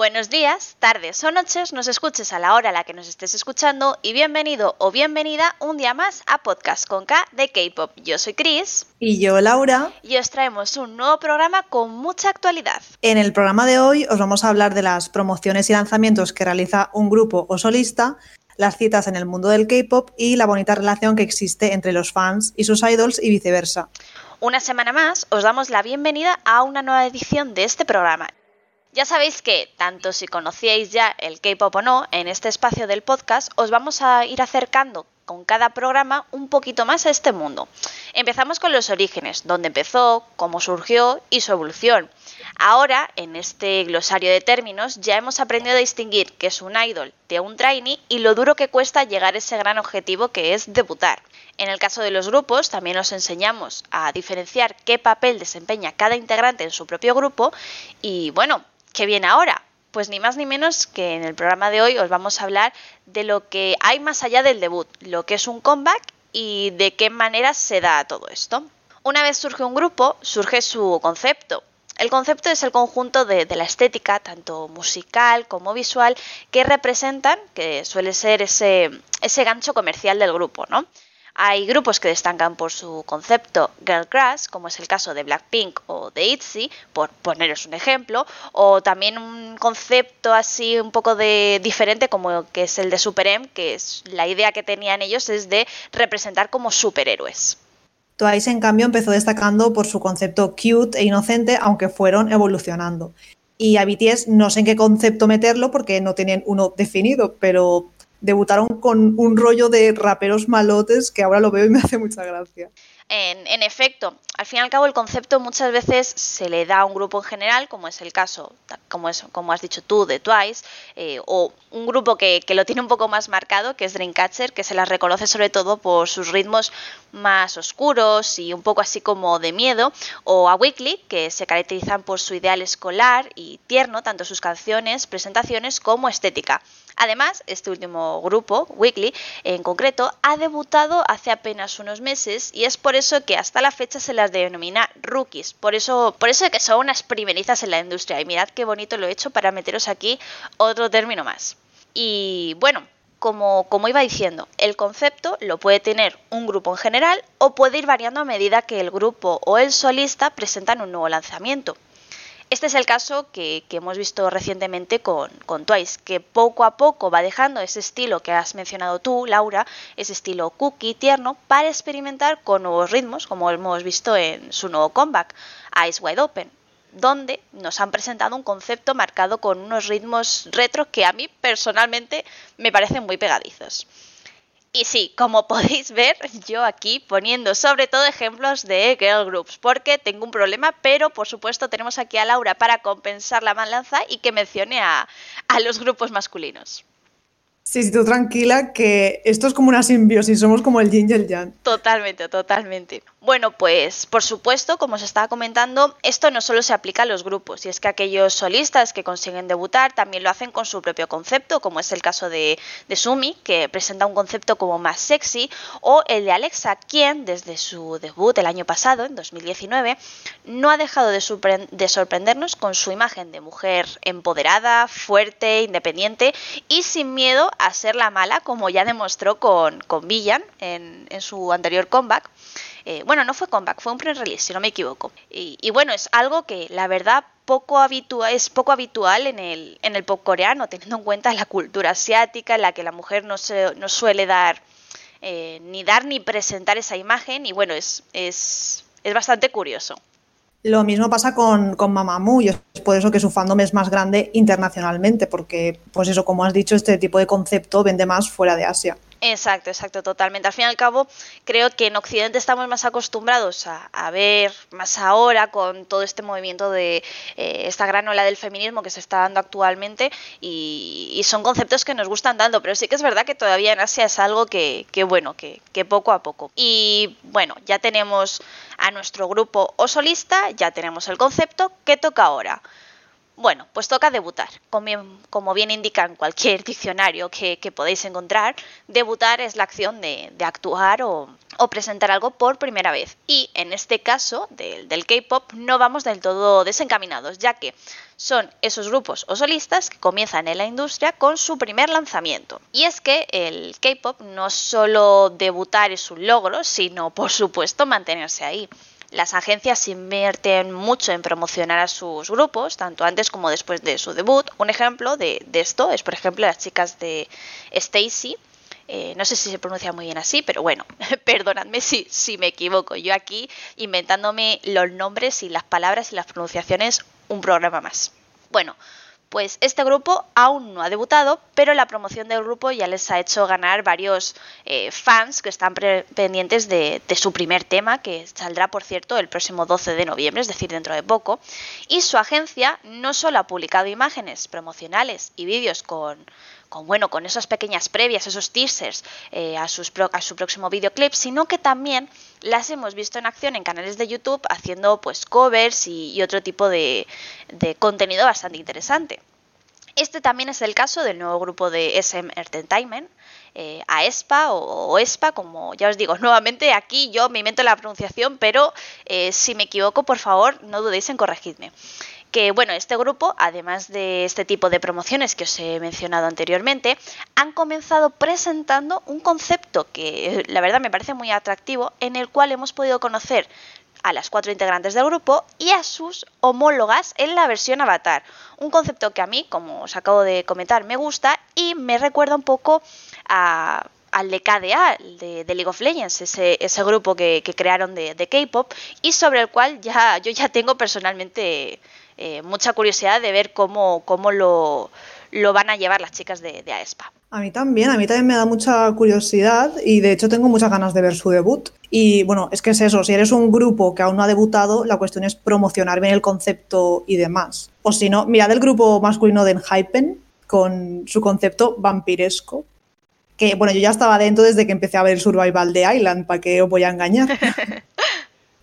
Buenos días, tardes o noches, nos escuches a la hora a la que nos estés escuchando y bienvenido o bienvenida un día más a Podcast con K de K-Pop. Yo soy Chris. Y yo, Laura. Y os traemos un nuevo programa con mucha actualidad. En el programa de hoy os vamos a hablar de las promociones y lanzamientos que realiza un grupo o solista, las citas en el mundo del K-Pop y la bonita relación que existe entre los fans y sus idols y viceversa. Una semana más os damos la bienvenida a una nueva edición de este programa ya sabéis que, tanto si conocíais ya el K-Pop o no, en este espacio del podcast os vamos a ir acercando con cada programa un poquito más a este mundo. Empezamos con los orígenes, dónde empezó, cómo surgió y su evolución. Ahora, en este glosario de términos, ya hemos aprendido a distinguir qué es un idol de un trainee y lo duro que cuesta llegar a ese gran objetivo que es debutar. En el caso de los grupos, también os enseñamos a diferenciar qué papel desempeña cada integrante en su propio grupo y bueno, ¿Qué viene ahora? Pues ni más ni menos que en el programa de hoy os vamos a hablar de lo que hay más allá del debut, lo que es un comeback y de qué manera se da todo esto. Una vez surge un grupo, surge su concepto. El concepto es el conjunto de, de, la estética, tanto musical como visual, que representan, que suele ser ese, ese gancho comercial del grupo, ¿no? Hay grupos que destacan por su concepto girl crush, como es el caso de Blackpink o de ITZY, por poneros un ejemplo, o también un concepto así un poco de diferente como que es el de Super M, que es la idea que tenían ellos es de representar como superhéroes. Twice, en cambio, empezó destacando por su concepto cute e inocente, aunque fueron evolucionando. Y a BTS no sé en qué concepto meterlo porque no tienen uno definido, pero debutaron con un rollo de raperos malotes que ahora lo veo y me hace mucha gracia. En, efecto, al fin y al cabo el concepto muchas veces se le da a un grupo en general, como es el caso, como, has dicho tú, de Twice, eh, o un grupo que, lo tiene un poco más marcado, que es Dreamcatcher, que se las reconoce sobre todo por sus ritmos más oscuros y un poco así como de miedo, o a Weekly, que se caracterizan por su ideal escolar y tierno, tanto sus canciones, presentaciones como estética. Además, este último grupo, Weekly, en concreto, ha debutado hace apenas unos meses y es por eso que hasta la fecha se las denomina rookies. Por eso, por eso que son unas primerizas en la industria. Y mirad qué bonito lo he hecho para meteros aquí otro término más. Y bueno, como, como, iba diciendo, el concepto lo puede tener un grupo en general o puede ir variando a medida que el grupo o el solista presentan un nuevo lanzamiento. Este es el caso que, hemos visto recientemente con, Twice, que poco a poco va dejando ese estilo que has mencionado tú, Laura, ese estilo cookie, tierno, para experimentar con nuevos ritmos, como hemos visto en su nuevo comeback, Eyes Wide Open, donde nos han presentado un concepto marcado con unos ritmos retro que a mí personalmente me parecen muy pegadizos. Y sí, como podéis ver, yo aquí poniendo sobre todo ejemplos de girl groups, porque tengo un problema, pero por supuesto tenemos aquí a Laura para compensar la balanza y que mencione a los grupos masculinos. Sí, sí, tranquila, que esto es como una simbiosis, somos como el yin y el yang. Totalmente, totalmente. Bueno, pues por supuesto, como os estaba comentando, esto no solo se aplica a los grupos, y es que aquellos solistas que consiguen debutar también lo hacen con su propio concepto, como es el caso de, Sumi, que presenta un concepto como más sexy, o el de Alexa, quien desde su debut el año pasado, en 2019, no ha dejado de, de sorprendernos con su imagen de mujer empoderada, fuerte, independiente y sin miedo a ser la mala, como ya demostró con, con Villan en, en su anterior comeback. Eh, bueno, no fue comeback, fue un pre-release, si no me equivoco. Y, bueno, es algo que la verdad poco habitual, es poco habitual en el, en el pop coreano, teniendo en cuenta la cultura asiática en la que la mujer no, se, no suele dar, eh, ni dar ni presentar esa imagen. Y bueno, es, es, es bastante curioso. Lo mismo pasa con, con Mamamoo y es por eso que su fandom es más grande internacionalmente, porque, pues eso, como has dicho, este tipo de concepto vende más fuera de Asia. Exacto, exacto, totalmente. Al fin y al cabo, creo que en Occidente estamos más acostumbrados a, ver, más ahora, con todo este movimiento de eh, esta gran ola del feminismo que se está dando actualmente, y, son conceptos que nos gustan tanto, pero sí que es verdad que todavía en Asia es algo que, que bueno, que, que poco a poco. Y bueno, ya tenemos a nuestro grupo o solista, ya tenemos el concepto, ¿qué toca ahora? Bueno, pues toca debutar. Como bien, indica en cualquier diccionario que, podéis encontrar, debutar es la acción de, actuar o, presentar algo por primera vez. Y en este caso del, del K-Pop no vamos del todo desencaminados, ya que son esos grupos o solistas que comienzan en la industria con su primer lanzamiento. Y es que el K-Pop no solo debutar es un logro, sino por supuesto mantenerse ahí. Las agencias invierten mucho en promocionar a sus grupos, tanto antes como después de su debut. Un ejemplo de, esto es, por ejemplo, las chicas de Stacy. Eh, no sé si se pronuncia muy bien así, pero bueno, perdonadme si, si me equivoco. Yo aquí inventándome los nombres y las palabras y las pronunciaciones un programa más. Bueno, pues este grupo aún no ha debutado, pero la promoción del grupo ya les ha hecho ganar varios eh, fans que están pendientes de, su primer tema, que saldrá, por cierto, el próximo 12 de noviembre, es decir, dentro de poco. Y su agencia no solo ha publicado imágenes promocionales y vídeos con, con, bueno, con esas pequeñas previas, esos teasers eh, a, sus a su próximo videoclip, sino que también las hemos visto en acción en canales de YouTube haciendo pues covers y, otro tipo de, de contenido bastante interesante. Este también es el caso del nuevo grupo de SM Entertainment, eh, AESPA o, ESPA, como ya os digo, nuevamente aquí yo me invento la pronunciación, pero eh, si me equivoco, por favor, no dudéis en corregirme. Que bueno, este grupo, además de este tipo de promociones que os he mencionado anteriormente, han comenzado presentando un concepto que la verdad me parece muy atractivo, en el cual hemos podido conocer a las cuatro integrantes del grupo y a sus homólogas en la versión avatar. Un concepto que a mí, como os acabo de comentar, me gusta y me recuerda un poco al de KDA, de, League of Legends, ese, ese grupo que, crearon de, K-Pop y sobre el cual ya, yo ya tengo personalmente eh, mucha curiosidad de ver cómo, cómo lo, lo van a llevar las chicas de, de AESPA. A mí también, a mí también me da mucha curiosidad y de hecho tengo muchas ganas de ver su debut. Y bueno, es que es eso, si eres un grupo que aún no ha debutado, la cuestión es promocionar bien el concepto y demás. O si no, mirad el grupo masculino de Enhypen con su concepto vampiresco. Que bueno, yo ya estaba dentro desde que empecé a ver el Survival de Island, ¿para qué os voy a engañar?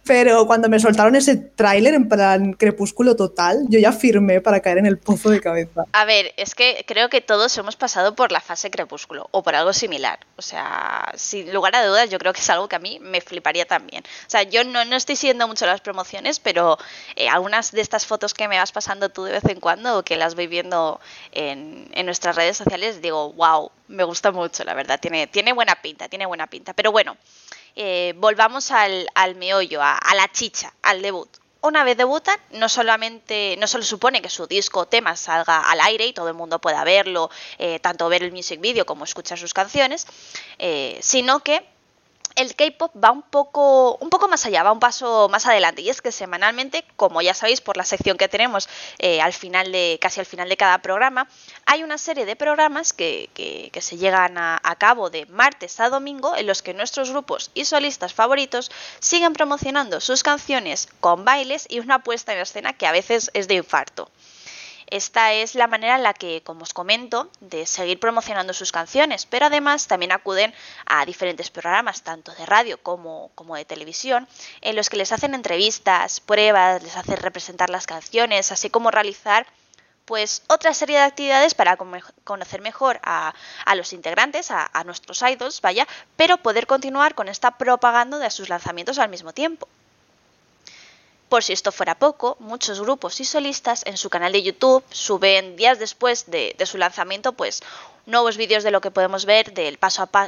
Pero cuando me soltaron ese tráiler en plan crepúsculo total, yo ya firmé para caer en el pozo de cabeza. A ver, es que creo que todos hemos pasado por la fase crepúsculo o por algo similar. O sea, sin lugar a dudas, yo creo que es algo que a mí me fliparía también. O sea, yo no, estoy siguiendo mucho las promociones, pero eh, algunas de estas fotos que me vas pasando tú de vez en cuando o que las voy viendo en, en nuestras redes sociales, digo, wow, me gusta mucho, la verdad. Tiene, tiene buena pinta, tiene buena pinta. Pero bueno. Eh, volvamos al, meollo, a, la chicha, al debut. Una vez debutan, no solamente, no solo supone que su disco o tema salga al aire y todo el mundo pueda verlo, eh, tanto ver el music video como escuchar sus canciones, eh, sino que el K-pop va un poco, un poco más allá, va un paso más adelante. Y es que semanalmente, como ya sabéis por la sección que tenemos eh, al final de, casi al final de cada programa, hay una serie de programas que, que, se llegan a, a, cabo de martes a domingo en los que nuestros grupos y solistas favoritos siguen promocionando sus canciones con bailes y una puesta en escena que a veces es de infarto. Esta es la manera en la que, como os comento, de seguir promocionando sus canciones, pero además también acuden a diferentes programas, tanto de radio como, como de televisión, en los que les hacen entrevistas, pruebas, les hacen representar las canciones, así como realizar pues otra serie de actividades para conocer mejor a, los integrantes, a, a, nuestros idols, vaya, pero poder continuar con esta propaganda de sus lanzamientos al mismo tiempo. Por si esto fuera poco, muchos grupos y solistas en su canal de YouTube suben días después de, su lanzamiento pues nuevos vídeos de lo que podemos ver, del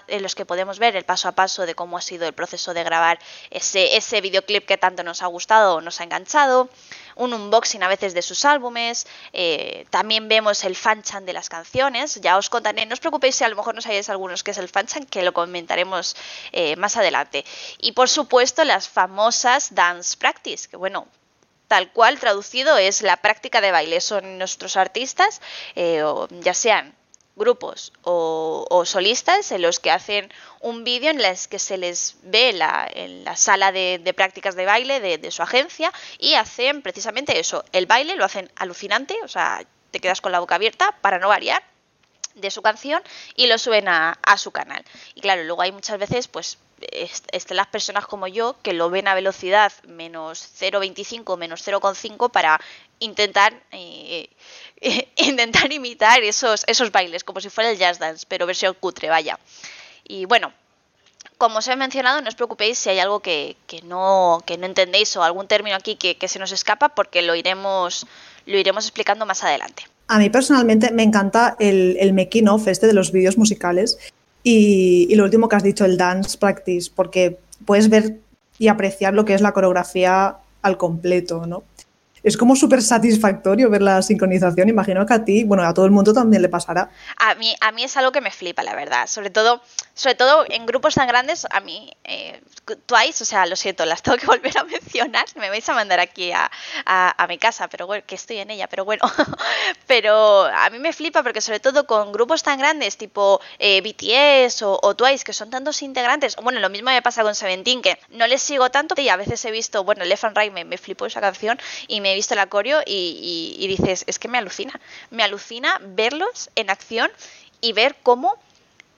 en los que podemos ver el paso a paso de cómo ha sido el proceso de grabar ese, ese videoclip que tanto nos ha gustado o nos ha enganchado, un unboxing a veces de sus álbumes, eh, también vemos el fanchan de las canciones, ya os contaré, no os preocupéis si a lo mejor no sabéis algunos que es el fanchan, que lo comentaremos eh, más adelante. Y por supuesto las famosas dance practice, que bueno, tal cual traducido es la práctica de baile. Son nuestros artistas, eh, ya sean grupos o, solistas en los que hacen un vídeo en las que se les ve la, en la sala de, prácticas de baile de, su agencia y hacen precisamente eso, el baile lo hacen alucinante, o sea, te quedas con la boca abierta para no variar de su canción y lo suben a, su canal. Y claro, luego hay muchas veces pues estén las personas como yo que lo ven a velocidad menos 0,25, menos 0,5 para intentar eh, intentar imitar esos, esos bailes, como si fuera el jazz dance, pero versión cutre, vaya. Y bueno, como os he mencionado, no os preocupéis si hay algo que, no, que no entendéis o algún término aquí que, se nos escapa, porque lo iremos, lo iremos explicando más adelante. A mí personalmente me encanta el, el making of este de los vídeos musicales y, y, lo último que has dicho, el dance practice, porque puedes ver y apreciar lo que es la coreografía al completo, ¿no? Es como súper satisfactorio ver la sincronización. Imagino que a ti, bueno, a todo el mundo también le pasará. A mí, a mí es algo que me flipa, la verdad. Sobre todo, sobre todo en grupos tan grandes, a mí, eh, Twice, o sea, lo siento, las tengo que volver a mencionar. Me vais a mandar aquí a, a, mi casa, pero bueno, que estoy en ella, pero bueno. pero a mí me flipa porque sobre todo con grupos tan grandes, tipo eh, BTS o, Twice, que son tantos integrantes. Bueno, lo mismo me pasa con Seventeen, que no les sigo tanto y a veces he visto, bueno, Left and Right me, me flipó esa canción y me visto el acorio y, dices, es que me alucina, me alucina verlos en acción y ver cómo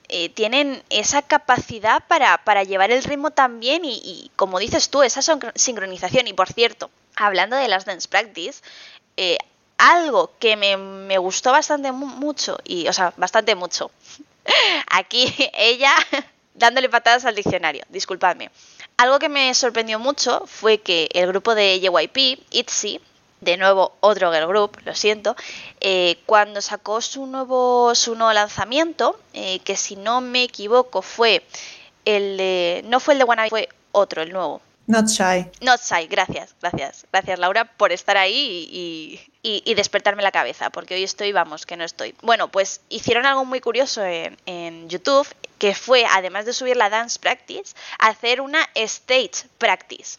eh, tienen esa capacidad para, llevar el ritmo también y, y, como dices tú, esa sincronización. Y por cierto, hablando de las dance practice, eh, algo que me, me, gustó bastante mucho, y, o sea, bastante mucho, aquí ella dándole patadas al diccionario, disculpadme. Algo que me sorprendió mucho fue que el grupo de JYP, ITZY, de nuevo otro girl group, lo siento, eh, cuando sacó su nuevo, su nuevo lanzamiento, eh, que si no me equivoco fue el de, no fue el de Wannabe, fue otro, el nuevo. Not Shy. Not Shy, gracias, gracias. Gracias Laura por estar ahí y, y, despertarme la cabeza, porque hoy estoy, vamos, que no estoy. Bueno, pues hicieron algo muy curioso en, en YouTube, que fue, además de subir la dance practice, hacer una stage practice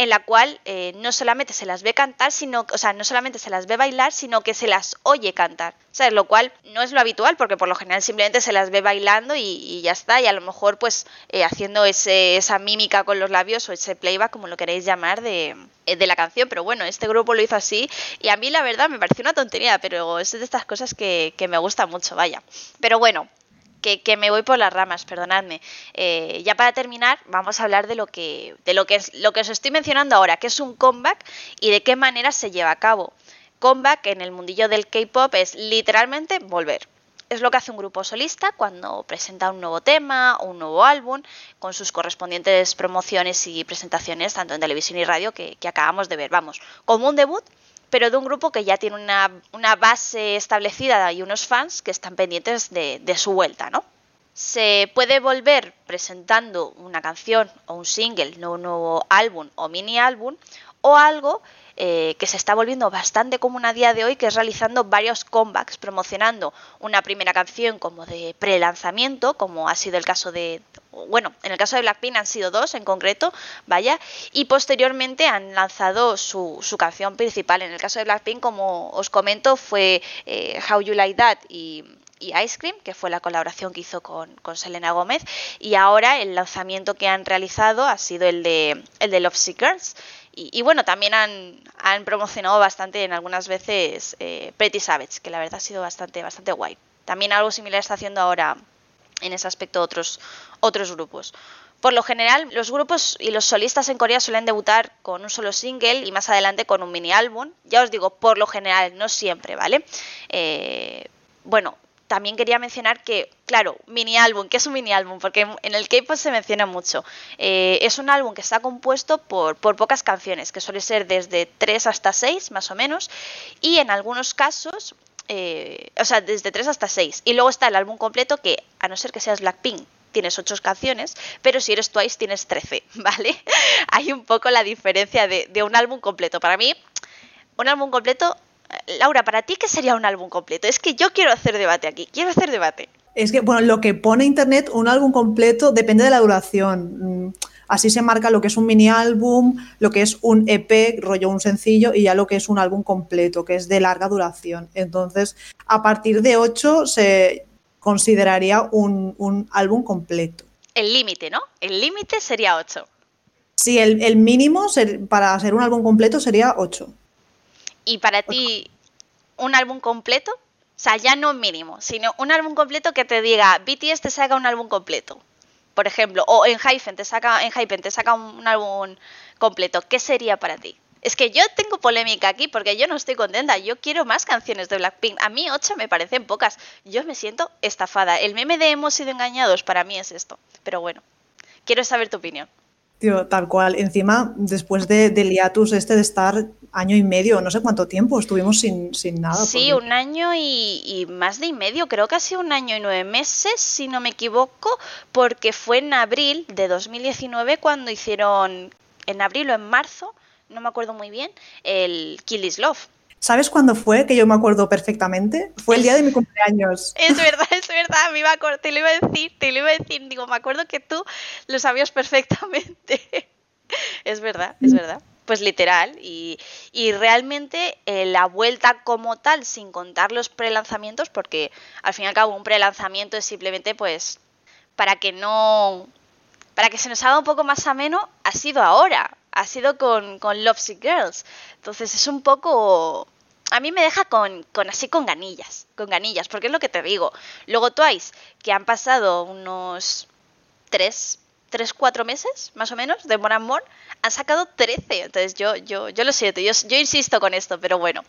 en la cual eh, no solamente se las ve cantar, sino, o sea, no solamente se las ve bailar, sino que se las oye cantar. ¿Sabes? Lo cual no es lo habitual, porque por lo general simplemente se las ve bailando y, ya está, y a lo mejor pues eh, haciendo esa mímica con los labios o ese playback, como lo queréis llamar, de, eh, de la canción. Pero bueno, este grupo lo hizo así, y a mí la verdad me pareció una tontería, pero es de estas cosas que, que me gusta mucho, vaya. Pero bueno, que, me voy por las ramas, perdonadme. Eh, ya para terminar, vamos a hablar de lo que, de lo que es lo que os estoy mencionando ahora, que es un comeback y de qué manera se lleva a cabo. Comeback en el mundillo del K-pop es literalmente volver. Es lo que hace un grupo solista cuando presenta un nuevo tema o un nuevo álbum, con sus correspondientes promociones y presentaciones, tanto en televisión y radio, que, que acabamos de ver. Vamos, como un debut, pero de un grupo que ya tiene una, base establecida y unos fans que están pendientes de, su vuelta, ¿no? Se puede volver presentando una canción o un single, no un nuevo álbum o mini álbum, o algo eh, que se está volviendo bastante común a día de hoy, que es realizando varios comebacks, promocionando una primera canción como de pre-lanzamiento, como ha sido el caso de, bueno, en el caso de Blackpink han sido dos en concreto, vaya, y posteriormente han lanzado su, su canción principal. En el caso de Blackpink, como os comento, fue eh, How You Like That y, Ice Cream, que fue la colaboración que hizo con, con, Selena Gómez, y ahora el lanzamiento que han realizado ha sido el de, el de Love Seekers. Y, bueno, también han, han, promocionado bastante en algunas veces eh, Pretty Savage, que la verdad ha sido bastante, bastante guay. También algo similar está haciendo ahora en ese aspecto otros, otros grupos. Por lo general, los grupos y los solistas en Corea suelen debutar con un solo single y más adelante con un mini álbum. Ya os digo, por lo general, no siempre, ¿vale? Eh, bueno, también quería mencionar que, claro, mini álbum, ¿qué es un mini álbum? Porque en el K-pop se menciona mucho. Eh, es un álbum que está compuesto por, por, pocas canciones, que suele ser desde 3 hasta 6, más o menos, y en algunos casos eh, o sea, desde 3 hasta 6. Y luego está el álbum completo que, a no ser que seas Blackpink, tienes 8 canciones, pero si eres Twice tienes 13, ¿vale? Hay un poco la diferencia de, un álbum completo. Para mí, un álbum completo... Laura, ¿para ti qué sería un álbum completo? Es que yo quiero hacer debate aquí, quiero hacer debate. Es que, bueno, lo que pone Internet, un álbum completo, depende de la duración. Mm, Así se marca lo que es un mini álbum, lo que es un EP, rollo un sencillo, y ya lo que es un álbum completo, que es de larga duración. Entonces, a partir de 8 se consideraría un, álbum completo. El límite, ¿no? El límite sería 8. Sí, el, mínimo para hacer un álbum completo sería 8. ¿Y para ti un álbum completo? O sea, ya no mínimo, sino un álbum completo que te diga, BTS te saca un álbum completo. por ejemplo, o en Hypen te saca, en Hypen te saca un, álbum completo, ¿qué sería para ti? Es que yo tengo polémica aquí porque yo no estoy contenta. Yo quiero más canciones de Blackpink. A mí ocho me parecen pocas. Yo me siento estafada. El meme de hemos sido engañados para mí es esto. Pero bueno, quiero saber tu opinión. Tío, tal cual. Encima, después de, del hiatus este de estar año y medio, no sé cuánto tiempo estuvimos sin, sin nada. Sí, un año y, más de y medio, creo que ha sido un año y nueve meses, si no me equivoco, porque fue en abril de 2019 cuando hicieron, en abril o en marzo, no me acuerdo muy bien, el Kill Is Love. ¿Sabes cuándo fue? Que yo me acuerdo perfectamente. Fue el día de mi cumpleaños. Es verdad, es verdad. Me iba a, te lo iba a decir, te lo iba a decir. Digo, me acuerdo que tú lo sabías perfectamente. es verdad, es verdad. Pues literal. Y, y realmente eh, la vuelta como tal, sin contar los prelanzamientos, porque al fin y al cabo un prelanzamiento es simplemente pues para que no. Para que se nos haga un poco más ameno, ha sido ahora ha sido con, con Lovesick Girls. Entonces es un poco... A mí me deja con, con así con ganillas, con ganillas, porque es lo que te digo. Luego Twice, que han pasado unos tres, tres, cuatro meses, más o menos, de More and More, han sacado 13. Entonces yo, yo, yo lo siento, yo, insisto con esto, pero bueno,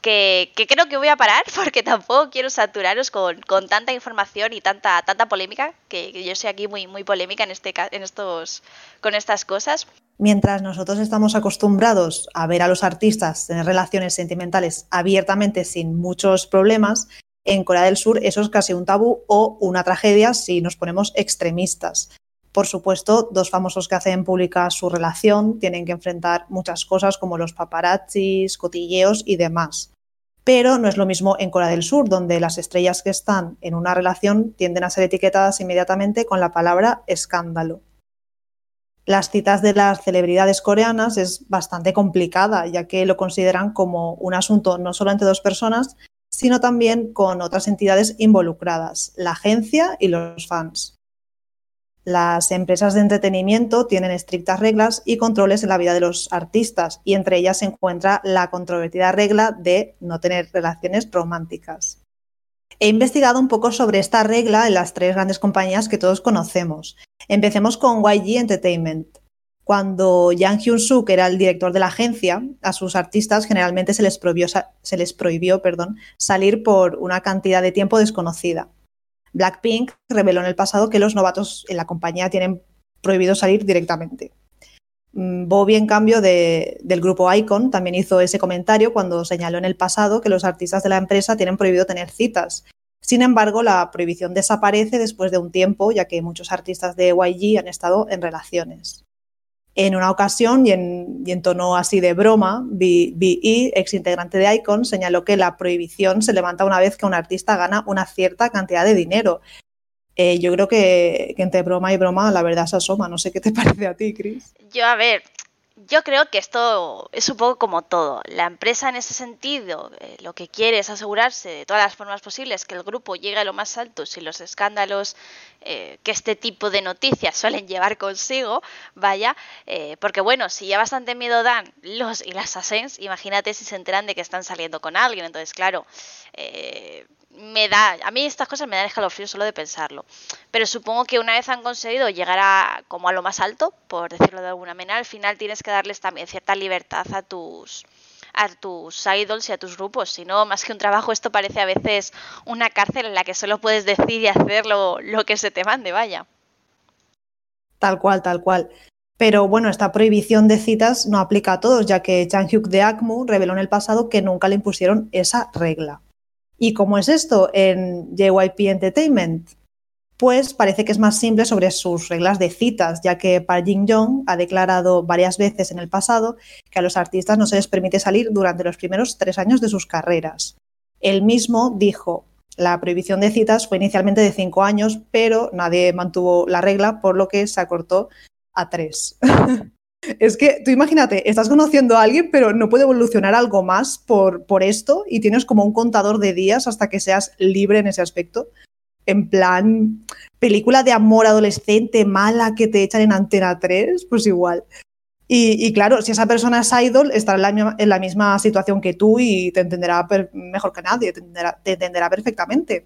que, que, creo que voy a parar porque tampoco quiero saturaros con, con tanta información y tanta, tanta polémica, que, que, yo soy aquí muy, muy polémica en, este, en estos, con estas cosas. Mientras nosotros estamos acostumbrados a ver a los artistas tener relaciones sentimentales abiertamente sin muchos problemas, en Corea del Sur eso es casi un tabú o una tragedia si nos ponemos extremistas. Por supuesto, dos famosos que hacen pública su relación tienen que enfrentar muchas cosas como los paparazzis, cotilleos y demás. Pero no es lo mismo en Corea del Sur, donde las estrellas que están en una relación tienden a ser etiquetadas inmediatamente con la palabra escándalo las citas de las celebridades coreanas es bastante complicada, ya que lo consideran como un asunto no solo entre dos personas, sino también con otras entidades involucradas, la agencia y los fans. Las empresas de entretenimiento tienen estrictas reglas y controles en la vida de los artistas, y entre ellas se encuentra la controvertida regla de no tener relaciones románticas. He investigado un poco sobre esta regla en las tres grandes compañías que todos conocemos. Empecemos con YG Entertainment. Cuando Yang Hyun-suk era el director de la agencia, a sus artistas generalmente se les prohibió, salir por una cantidad de tiempo desconocida. Blackpink reveló en el pasado que los novatos en la compañía tienen prohibido salir directamente. Mm, Bobby, en cambio, del grupo Icon, también hizo ese comentario cuando señaló en el pasado que los artistas de la empresa tienen prohibido tener citas. Sin embargo, la prohibición desaparece después de un tiempo, ya que muchos artistas de YG han estado en relaciones. En una ocasión, y en, tono así de broma, B.E., ex integrante de Icon, señaló que la prohibición se levanta una vez que un artista gana una cierta cantidad de dinero, eh, yo creo que, que, entre broma y broma la verdad se asoma. No sé qué te parece a ti, Chris. Yo, a ver, yo creo que esto es un poco como todo. La empresa en ese sentido eh, lo que quiere es asegurarse de todas las formas posibles que el grupo llegue a lo más alto sin los escándalos eh, que este tipo de noticias suelen llevar consigo, vaya, eh, porque bueno, si ya bastante miedo dan los y las ascens, imagínate si se enteran de que están saliendo con alguien. Entonces, claro, me da, a mí estas cosas me dan escalofrío solo de pensarlo. Pero supongo que una vez han conseguido llegar a como a lo más alto, por decirlo de alguna manera, al final tienes que darles también cierta libertad a tus a tus idols y a tus grupos. Si no, más que un trabajo, esto parece a veces una cárcel en la que solo puedes decir y hacer lo, que se te mande, vaya. Tal cual, tal cual. Pero bueno, esta prohibición de citas no aplica a todos, ya que Chang Hyuk de ACMU reveló en el pasado que nunca le impusieron esa regla. ¿Y cómo es esto en JYP Entertainment? Pues parece que es más simple sobre sus reglas de citas, ya que Park Jin Young ha declarado varias veces en el pasado que a los artistas no se les permite salir durante los primeros tres años de sus carreras. Él mismo dijo, la prohibición de citas fue inicialmente de cinco años, pero nadie mantuvo la regla, por lo que se acortó a tres. Es que tú imagínate, estás conociendo a alguien, pero no puede evolucionar algo más por, por esto y tienes como un contador de días hasta que seas libre en ese aspecto. En plan, película de amor adolescente mala que te echan en Antena 3, pues igual. Y, claro, si esa persona es idol, estará en la, misma situación que tú y te entenderá mejor que nadie, te entenderá perfectamente.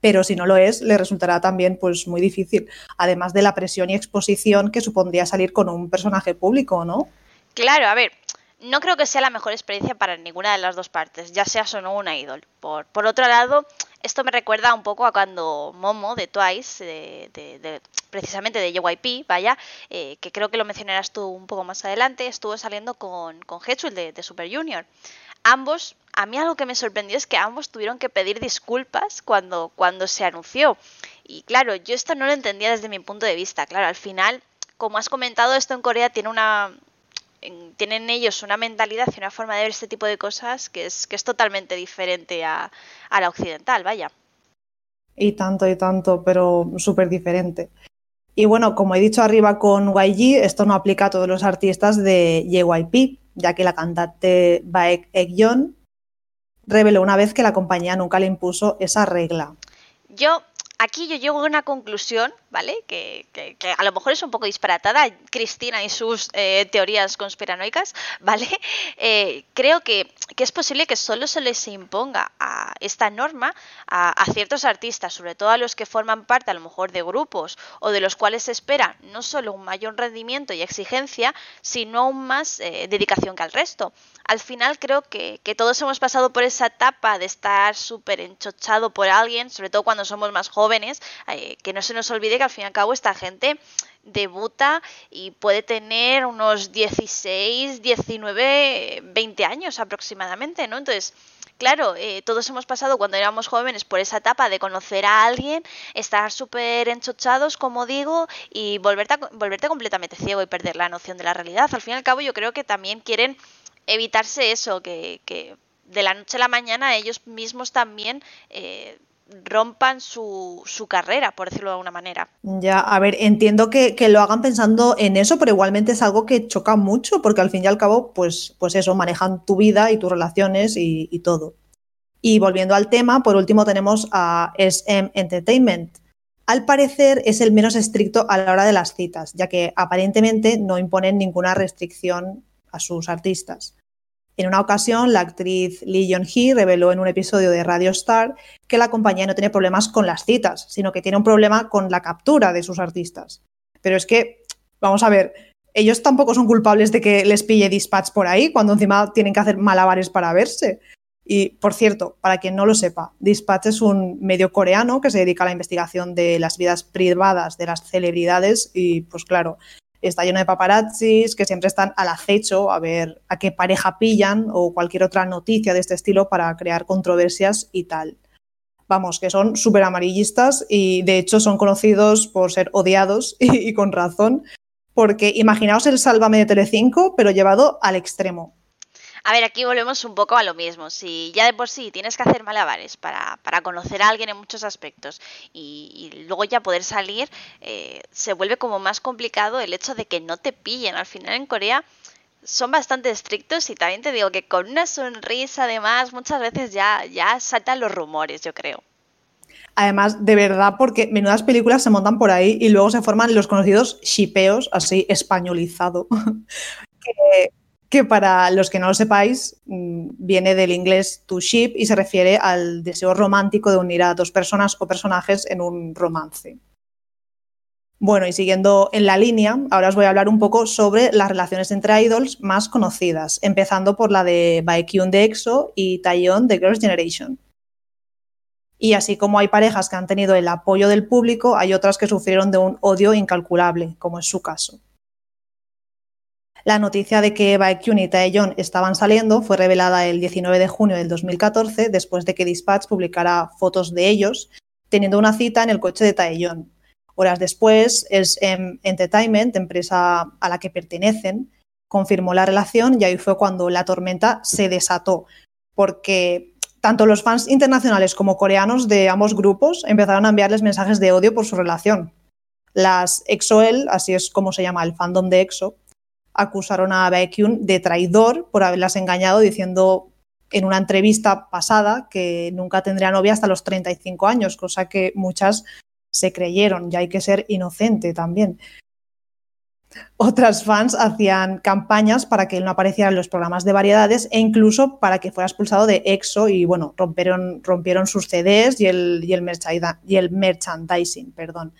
Pero si no lo es, le resultará también pues muy difícil, además de la presión y exposición que supondría salir con un personaje público, ¿no? Claro, a ver, no creo que sea la mejor experiencia para ninguna de las dos partes, ya seas o no una idol. Por, por otro lado, esto me recuerda un poco a cuando Momo de Twice, de, precisamente de JYP, vaya, eh, que creo que lo mencionarás tú un poco más adelante, estuvo saliendo con, con de, de Super Junior. Ambos, a mí algo que me sorprendió es que ambos tuvieron que pedir disculpas cuando, cuando se anunció. Y claro, yo esto no lo entendía desde mi punto de vista. Claro, al final, como has comentado, esto en Corea tiene una, tienen ellos una mentalidad y una forma de ver este tipo de cosas que es, que es totalmente diferente a, la occidental, vaya. Y tanto y tanto, pero súper diferente. Y bueno, como he dicho arriba con YG, esto no aplica a todos los artistas de JYP, ya que la cantante Baek Ekyeon reveló una vez que la compañía nunca le impuso esa regla. Yo aquí yo llego a una conclusión, ¿vale? Que, a lo mejor es un poco disparatada, Cristina y sus eh, teorías conspiranoicas, ¿vale? Eh, creo que, es posible que solo se les imponga a esta norma a, ciertos artistas, sobre todo a los que forman parte a lo mejor de grupos o de los cuales se espera no solo un mayor rendimiento y exigencia, sino aún más eh, dedicación que al resto. Al final creo que, todos hemos pasado por esa etapa de estar súper enchochado por alguien, sobre todo cuando somos más jóvenes, eh, que no se nos olvide que al fin y al cabo esta gente debuta y puede tener unos 16, 19, 20 años aproximadamente, ¿no? Entonces, claro, eh, todos hemos pasado cuando éramos jóvenes por esa etapa de conocer a alguien, estar súper enchochados, como digo, y volverte, volverte completamente ciego y perder la noción de la realidad. Al fin y al cabo, yo creo que también quieren evitarse eso, que, de la noche a la mañana ellos mismos también eh, rompan su, su, carrera, por decirlo de alguna manera. Ya, a ver, entiendo que, lo hagan pensando en eso, pero igualmente es algo que choca mucho, porque al fin y al cabo, pues, pues eso, manejan tu vida y tus relaciones y todo. Y volviendo al tema, por último tenemos a SM Entertainment. Al parecer es el menos estricto a la hora de las citas, ya que aparentemente no imponen ninguna restricción a sus artistas. En una ocasión, la actriz Lee Yeon-hee reveló en un episodio de Radio Star que la compañía no tiene problemas con las citas, sino que tiene un problema con la captura de sus artistas. Pero es que, vamos a ver, ellos tampoco son culpables de que les pille dispatch por ahí, cuando encima tienen que hacer malabares para verse. Y, por cierto, para quien no lo sepa, Dispatch es un medio coreano que se dedica a la investigación de las vidas privadas de las celebridades y, pues claro, está lleno de paparazzis que siempre están al acecho a ver a qué pareja pillan o cualquier otra noticia de este estilo para crear controversias y tal. Vamos, que son súper amarillistas y de hecho son conocidos por ser odiados y, con razón, porque imaginaos el Sálvame de Telecinco, pero llevado al extremo. A ver, aquí volvemos un poco a lo mismo. Si ya de por sí tienes que hacer malabares para, para conocer a alguien en muchos aspectos y, luego ya poder salir, eh, se vuelve como más complicado el hecho de que no te pillen. Al final en Corea son bastante estrictos y también te digo que con una sonrisa además muchas veces ya, ya saltan los rumores, yo creo. Además, de verdad, porque menudas películas se montan por ahí y luego se forman los conocidos shipeos, así españolizado, que, que para los que no lo sepáis mm, viene del inglés to ship y se refiere al deseo romántico de unir a dos personas o personajes en un romance. Bueno, y siguiendo en la línea, ahora os voy a hablar un poco sobre las relaciones entre idols más conocidas, empezando por la de Baekhyun de EXO y Taeyeon de Girls' Generation. Y así como hay parejas que han tenido el apoyo del público, hay otras que sufrieron de un odio incalculable, como es su caso. La noticia de que Baekhyun y Taeyeon estaban saliendo fue revelada el 19 de junio del 2014, después de que Dispatch publicara fotos de ellos teniendo una cita en el coche de Taeyeon. Horas después, SM Entertainment, empresa a la que pertenecen, confirmó la relación y ahí fue cuando la tormenta se desató, porque tanto los fans internacionales como coreanos de ambos grupos empezaron a enviarles mensajes de odio por su relación. Las EXO-L, así es como se llama el fandom de EXO, acusaron a Baekhyun de traidor por haberlas engañado diciendo en una entrevista pasada que nunca tendría novia hasta los 35 años, cosa que muchas se creyeron, ya hay que ser inocente también. Otras fans hacían campañas para que él no apareciera en los programas de variedades e incluso para que fuera expulsado de EXO y bueno, rompieron, rompieron sus CDs y el, y el, y el merchandising. Perdón.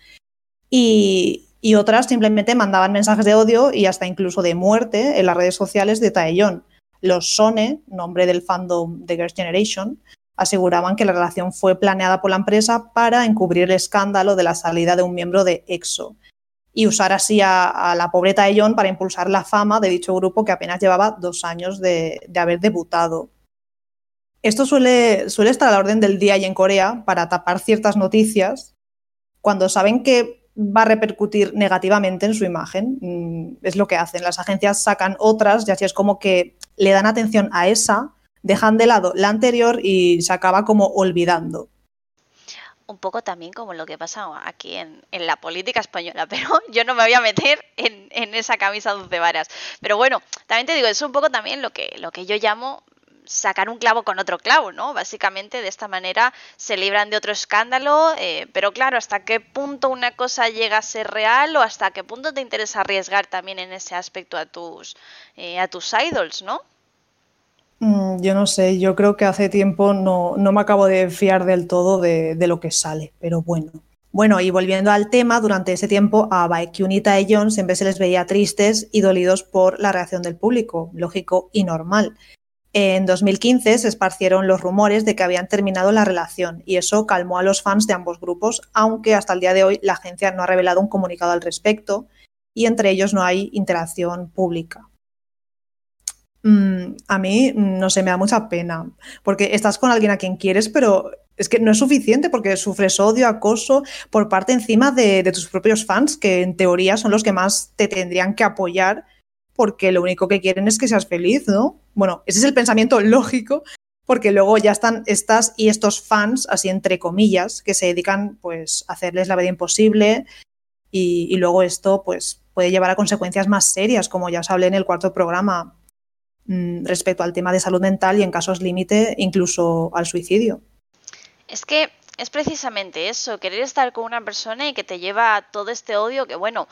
Y, y, otras simplemente mandaban mensajes de odio y hasta incluso de muerte en las redes sociales de Taeyong. Los Sone, nombre del fandom de Girls' Generation, aseguraban que la relación fue planeada por la empresa para encubrir el escándalo de la salida de un miembro de EXO y usar así a, la pobre Taeyong para impulsar la fama de dicho grupo que apenas llevaba dos años de, haber debutado. Esto suele, estar a la orden del día y en Corea para tapar ciertas noticias cuando saben que va a repercutir negativamente en su imagen. Mm, es lo que hacen. Las agencias sacan otras y así es como que le dan atención a esa, dejan de lado la anterior y se acaba como olvidando un poco también como lo que pasa aquí en, la política española, pero yo no me voy a meter en, esa camisa dulce varas. Pero bueno, también te digo, es un poco también lo que, lo que yo llamo sacar un clavo con otro clavo, ¿no? Básicamente de esta manera se libran de otro escándalo, eh, pero claro, ¿hasta qué punto una cosa llega a ser real o hasta qué punto te interesa arriesgar también en ese aspecto a tus, eh, a tus idols, ¿no? Mm, yo no sé, yo creo que hace tiempo no, me acabo de fiar del todo de, lo que sale, pero bueno. Bueno, y volviendo al tema, durante ese tiempo a Baekhyun y Taeyeon siempre se les veía tristes y dolidos por la reacción del público, lógico y normal. En 2015 se esparcieron los rumores de que habían terminado la relación y eso calmó a los fans de ambos grupos, aunque hasta el día de hoy la agencia no ha revelado un comunicado al respecto y entre ellos no hay interacción pública. Mm, a mí, mm, no sé, me da mucha pena, porque estás con alguien a quien quieres, pero es que no es suficiente porque sufres odio, acoso por parte encima de, tus propios fans, que en teoría son los que más te tendrían que apoyar, porque lo único que quieren es que seas feliz, ¿no? Bueno, ese es el pensamiento lógico, porque luego ya están estas y estos fans, así entre comillas, que se dedican pues a hacerles la vida imposible y, luego esto pues puede llevar a consecuencias más serias, como ya os hablé en el cuarto programa, Mm, respecto al tema de salud mental y en casos límite incluso al suicidio. Es que es precisamente eso, querer estar con una persona y que te lleva a todo este odio que bueno,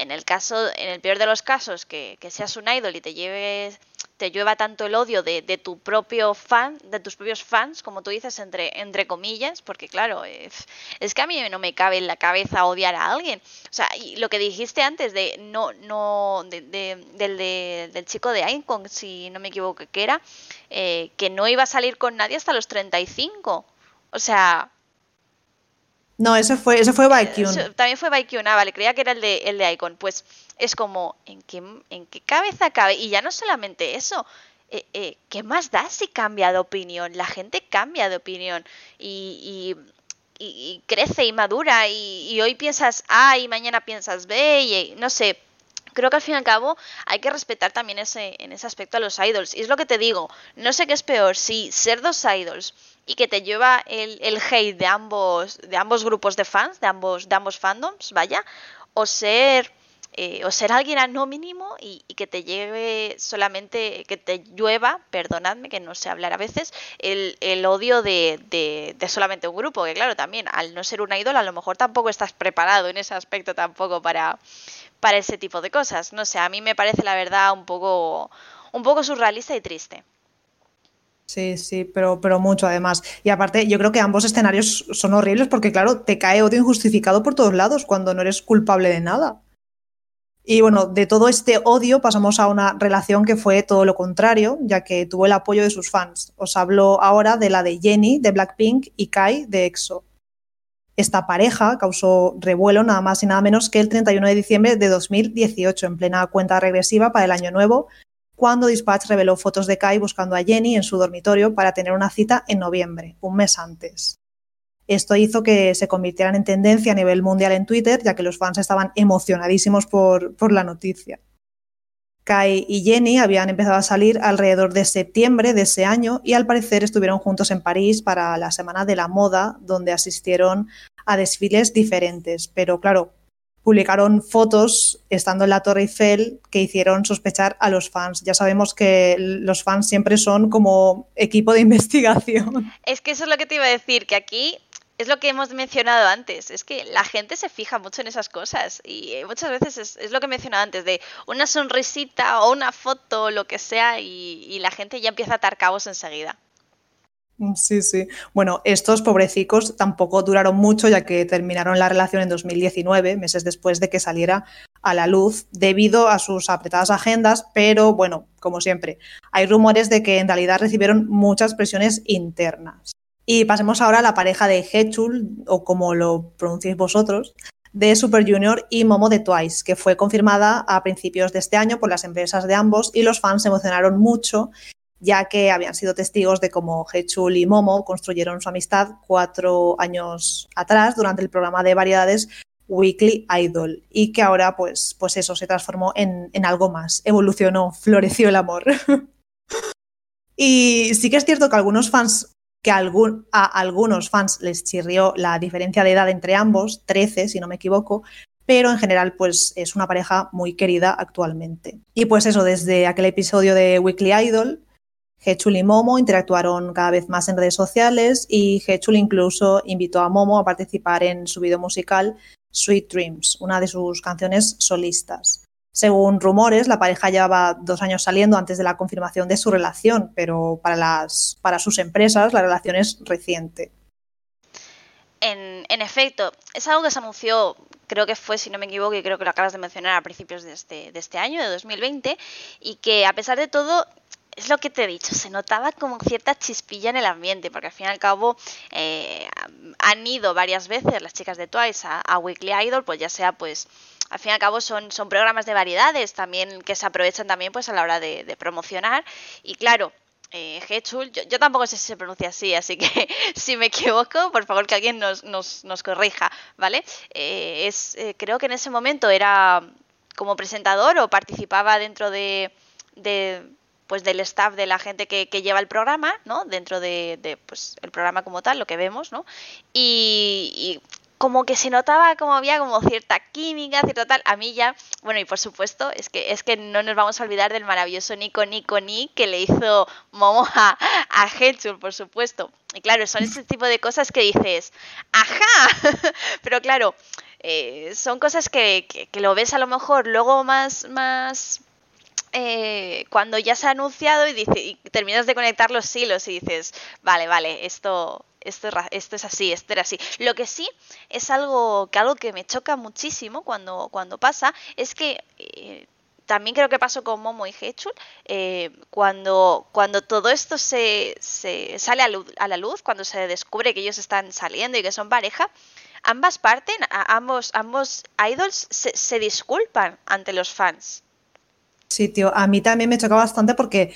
en el caso, en el peor de los casos, que, que seas un idol y te lleves te llueva tanto el odio de, tu propio fan, de tus propios fans, como tú dices, entre, entre comillas, porque claro, es, que a mí no me cabe en la cabeza odiar a alguien. O sea, y lo que dijiste antes de no, no, del, del chico de Icon, si no me equivoco que era, eh, que no iba a salir con nadie hasta los 35. O sea, no, ese fue, ese fue Baekhyun. También fue Baekhyun, ah, vale, creía que era el de, el de Icon. Pues es como, ¿en qué, en qué cabeza cabe? Y ya no solamente eso, eh, eh, ¿qué más da si cambia de opinión? La gente cambia de opinión y, y, crece y madura y, hoy piensas A y mañana piensas B y no sé. Creo que al fin y al cabo hay que respetar también ese, en ese aspecto a los idols. Y es lo que te digo, no sé qué es peor, si ser dos idols y que te lleva el, el hate de ambos, de ambos grupos de fans, de ambos, de ambos fandoms, vaya, o ser eh, o ser alguien anónimo y, y, que te lleve solamente, que te llueva, perdonadme que no sé hablar a veces, el, el odio de, de, de, solamente un grupo, que claro, también al no ser una ídola a lo mejor tampoco estás preparado en ese aspecto tampoco para, para ese tipo de cosas. No sé, a mí me parece la verdad un poco, un poco surrealista y triste. Sí, sí, pero, pero mucho además. Y aparte, yo creo que ambos escenarios son horribles porque, claro, te cae odio injustificado por todos lados cuando no eres culpable de nada. Y bueno, de todo este odio pasamos a una relación que fue todo lo contrario, ya que tuvo el apoyo de sus fans. Os hablo ahora de la de Jenny de Blackpink y Kai de EXO. Esta pareja causó revuelo nada más y nada menos que el 31 de diciembre de 2018, en plena cuenta regresiva para el año nuevo, cuando Dispatch reveló fotos de Kai buscando a Jenny en su dormitorio para tener una cita en noviembre, un mes antes. Esto hizo que se convirtieran en tendencia a nivel mundial en Twitter, ya que los fans estaban emocionadísimos por, por la noticia. Kai y Jenny habían empezado a salir alrededor de septiembre de ese año y al parecer estuvieron juntos en París para la Semana de la Moda, donde asistieron a desfiles diferentes. Pero claro, publicaron fotos estando en la Torre Eiffel que hicieron sospechar a los fans. Ya sabemos que los fans siempre son como equipo de investigación. Es que eso es lo que te iba a decir, que aquí es lo que hemos mencionado antes, es que la gente se fija mucho en esas cosas y eh, muchas veces es, lo que he mencionado antes, de una sonrisita o una foto o lo que sea y, la gente ya empieza a atar cabos enseguida. Sí, sí. Bueno, estos pobrecicos tampoco duraron mucho ya que terminaron la relación en 2019, meses después de que saliera a la luz, debido a sus apretadas agendas, pero bueno, como siempre, hay rumores de que en realidad recibieron muchas presiones internas. Y pasemos ahora a la pareja de Hechul, o como lo pronunciáis vosotros, de Super Junior y Momo de Twice, que fue confirmada a principios de este año por las empresas de ambos y los fans se emocionaron mucho, ya que habían sido testigos de cómo Hechul y Momo construyeron su amistad cuatro años atrás durante el programa de variedades Weekly Idol y que ahora pues, pues eso se transformó en, en algo más, evolucionó, floreció el amor. y sí que es cierto que algunos fans que a algunos fans les chirrió la diferencia de edad entre ambos, 13 si no me equivoco, pero en general pues es una pareja muy querida actualmente. Y pues eso, desde aquel episodio de Weekly Idol, Hechul y Momo interactuaron cada vez más en redes sociales y Hechul incluso invitó a Momo a participar en su video musical Sweet Dreams, una de sus canciones solistas. Según rumores, la pareja llevaba dos años saliendo antes de la confirmación de su relación, pero para, las, para sus empresas la relación es reciente. En, efecto, es algo que se anunció, creo que fue, si no me equivoco, y creo que lo acabas de mencionar a principios de este, de este año, de 2020, y que a pesar de todo es lo que te he dicho, se notaba como cierta chispilla en el ambiente, porque al fin y al cabo eh, han ido varias veces las chicas de Twice a, a, Weekly Idol, pues ya sea pues al fin y al cabo son, son programas de variedades también que se aprovechan también pues a la hora de, promocionar y claro, eh, yo, tampoco sé si se pronuncia así, así que si me equivoco, por favor que alguien nos, nos, nos corrija, ¿vale? Eh, es, eh, creo que en ese momento era como presentador o participaba dentro de, de pues del staff de la gente que, que, lleva el programa, ¿no? Dentro de, de, pues el programa como tal, lo que vemos, ¿no? Y, como que se notaba como había como cierta química, cierto tal. A mí ya, bueno, y por supuesto, es que, es que no nos vamos a olvidar del maravilloso Nico Nico Ni que le hizo Momo a, a por supuesto. Y claro, son ese tipo de cosas que dices, ¡ajá! Pero claro, eh, son cosas que, que, lo ves a lo mejor luego más, más eh, cuando ya se ha anunciado y, dice, y terminas de conectar los hilos y dices, vale, vale, esto, esto, esto es así, esto era así. Lo que sí es algo que, algo que me choca muchísimo cuando, pasa es que... Eh, también creo que pasó con Momo y Hechul, eh, cuando, todo esto se, se sale a, la luz, cuando se descubre que ellos están saliendo y que son pareja, ambas partes, ambos, ambos idols se, se disculpan ante los fans. Sí, tío, a mí también me choca bastante porque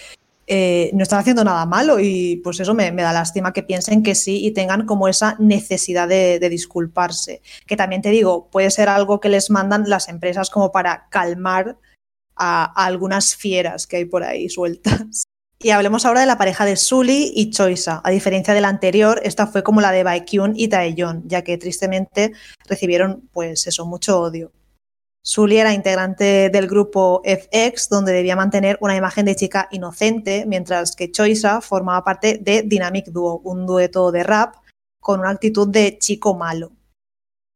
eh, no están haciendo nada malo y pues eso me, da lástima que piensen que sí y tengan como esa necesidad de, disculparse. Que también te digo, puede ser algo que les mandan las empresas como para calmar a, algunas fieras que hay por ahí sueltas. Y hablemos ahora de la pareja de Sully y Choisa. A diferencia de la anterior, esta fue como la de Baekhyun y Taeyeon, ya que tristemente recibieron pues eso, mucho odio. Sully era integrante del grupo FX, donde debía mantener una imagen de chica inocente, mientras que Choisa formaba parte de Dynamic Duo, un dueto de rap con una actitud de chico malo.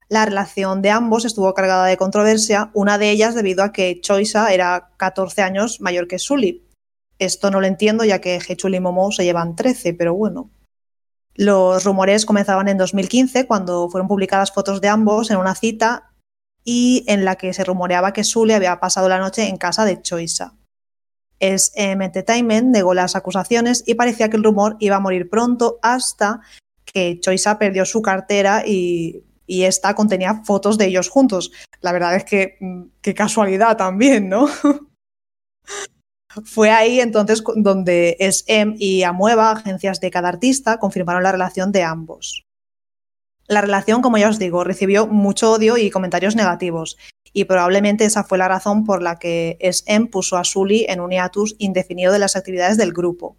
La relación de ambos estuvo cargada de controversia, una de ellas debido a que Choisa era 14 años mayor que Sully. Esto no lo entiendo ya que Hechul y Momo se llevan 13, pero bueno. Los rumores comenzaban en 2015 cuando fueron publicadas fotos de ambos en una cita y en la que se rumoreaba que Sully había pasado la noche en casa de Choisa. SM Entertainment negó las acusaciones y parecía que el rumor iba a morir pronto hasta que Choisa perdió su cartera y, y esta contenía fotos de ellos juntos. La verdad es que mm, qué casualidad también, ¿no? Fue ahí entonces donde SM y Amueva, agencias de cada artista, confirmaron la relación de ambos. La relación, como ya os digo, recibió mucho odio y comentarios negativos, y probablemente esa fue la razón por la que SM puso a Sully en un hiatus indefinido de las actividades del grupo.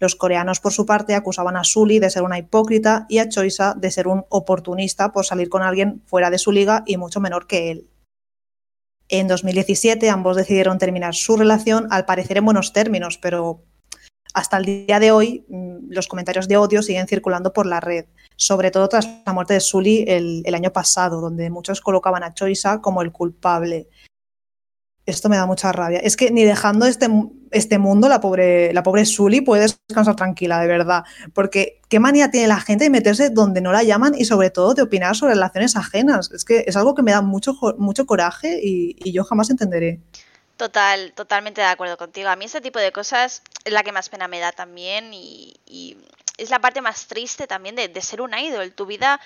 Los coreanos, por su parte, acusaban a Sully de ser una hipócrita y a Choisa de ser un oportunista por salir con alguien fuera de su liga y mucho menor que él. En 2017 ambos decidieron terminar su relación, al parecer en buenos términos, pero Hasta el día de hoy, mm, los comentarios de odio siguen circulando por la red, sobre todo tras la muerte de Sully el, el año pasado, donde muchos colocaban a Choisa como el culpable esto me da mucha rabia. Es que ni dejando este, este mundo, la pobre, la pobre Sully puede descansar tranquila, de verdad. Porque qué manía tiene la gente de meterse donde no la llaman y sobre todo de opinar sobre relaciones ajenas. Es que es algo que me da mucho, mucho coraje y, yo jamás entenderé. Total, totalmente de acuerdo contigo. A mí ese tipo de cosas es la que más pena me da también y, es la parte más triste también de, de ser un idol. Tu vida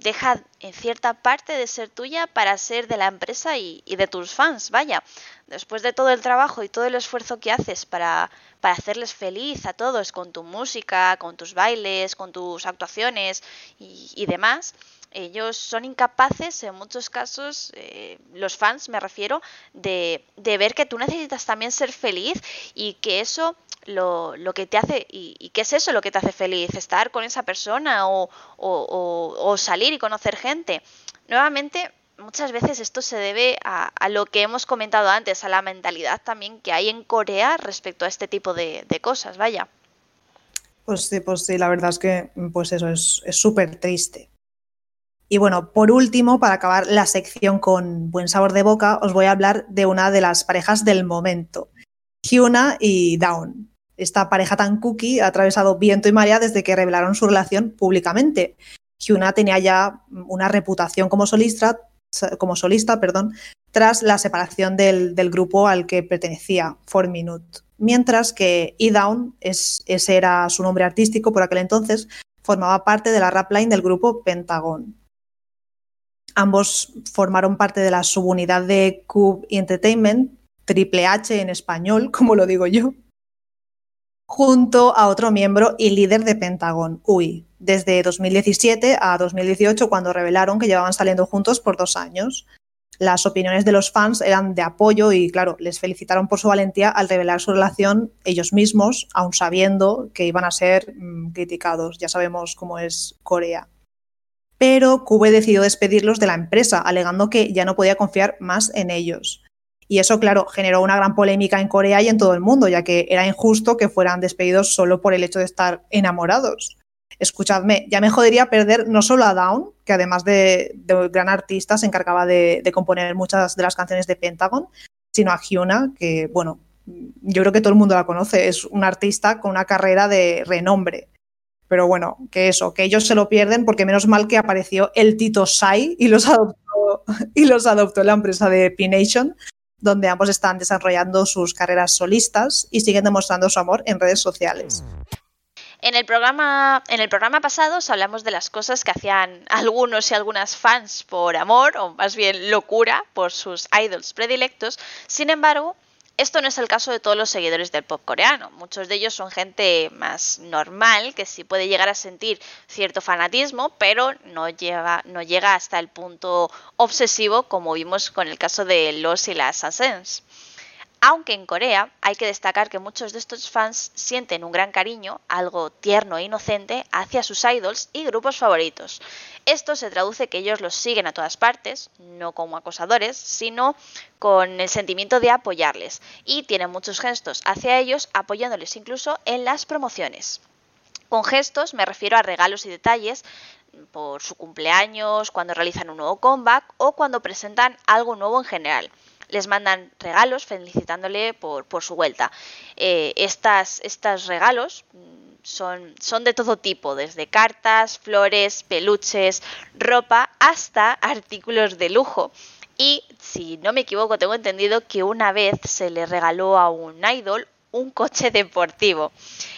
deja en cierta parte de ser tuya para ser de la empresa y, de tus fans, vaya. Después de todo el trabajo y todo el esfuerzo que haces para, para hacerles feliz a todos con tu música, con tus bailes, con tus actuaciones y, demás, ellos son incapaces, en muchos casos, eh, los fans me refiero, de, de, ver que tú necesitas también ser feliz y que eso lo, lo que te hace, y, qué es eso lo que te hace feliz, estar con esa persona o, o, salir y conocer gente. Nuevamente, muchas veces esto se debe a, a, lo que hemos comentado antes, a la mentalidad también que hay en Corea respecto a este tipo de, cosas, vaya. Pues sí, pues sí, la verdad es que pues eso es súper triste. Y bueno, por último, para acabar la sección con buen sabor de boca, os voy a hablar de una de las parejas del momento, Hyuna y Dawn. Esta pareja tan cookie ha atravesado viento y marea desde que revelaron su relación públicamente. Hyuna tenía ya una reputación como solista, como solista perdón, tras la separación del, grupo al que pertenecía, Four Minute. Mientras que E-Down, es, ese era su nombre artístico por aquel entonces, formaba parte de la rap line del grupo Pentagon. Ambos formaron parte de la subunidad de Cube Entertainment, Triple H en español, como lo digo yo, junto a otro miembro y líder de Pentagon, UI, desde 2017 a 2018 cuando revelaron que llevaban saliendo juntos por dos años. Las opiniones de los fans eran de apoyo y, claro, les felicitaron por su valentía al revelar su relación ellos mismos, aun sabiendo que iban a ser mm, criticados. Ya sabemos cómo es Corea. Pero Cube decidió despedirlos de la empresa, alegando que ya no podía confiar más en ellos. Y eso, claro, generó una gran polémica en Corea y en todo el mundo, ya que era injusto que fueran despedidos solo por el hecho de estar enamorados. Escuchadme, ya me jodería perder no solo a Down, que además de, gran artista se encargaba de, componer muchas de las canciones de Pentagon, sino a Hyuna, que, bueno, yo creo que todo el mundo la conoce, es un artista con una carrera de renombre. Pero bueno, que eso, que ellos se lo pierden porque menos mal que apareció el Tito Sai y los adoptó, y los adoptó la empresa de P-Nation, donde ambos están desarrollando sus carreras solistas y siguen demostrando su amor en redes sociales. En el programa, en el programa pasado os hablamos de las cosas que hacían algunos y algunas fans por amor, o más bien locura, por sus idols predilectos. Sin embargo, esto no es el caso de todos los seguidores del pop coreano. Muchos de ellos son gente más normal, que sí puede llegar a sentir cierto fanatismo, pero no, no llega hasta el punto obsesivo como vimos con el caso de los y las Ascens. Aunque en Corea hay que destacar que muchos de estos fans sienten un gran cariño, algo tierno e inocente, hacia sus idols y grupos favoritos. Esto se traduce que ellos los siguen a todas partes, no como acosadores, sino con el sentimiento de apoyarles, y tienen muchos gestos hacia ellos, apoyándoles incluso en las promociones. Con gestos me refiero a regalos y detalles por su cumpleaños, cuando realizan un nuevo comeback o cuando presentan algo nuevo en general les mandan regalos felicitándole por, su vuelta. Eh, estas, estos regalos mm, son, son de todo tipo, desde cartas, flores, peluches, ropa, hasta artículos de lujo. Y si no me equivoco, tengo entendido que una vez se le regaló a un idol un coche deportivo.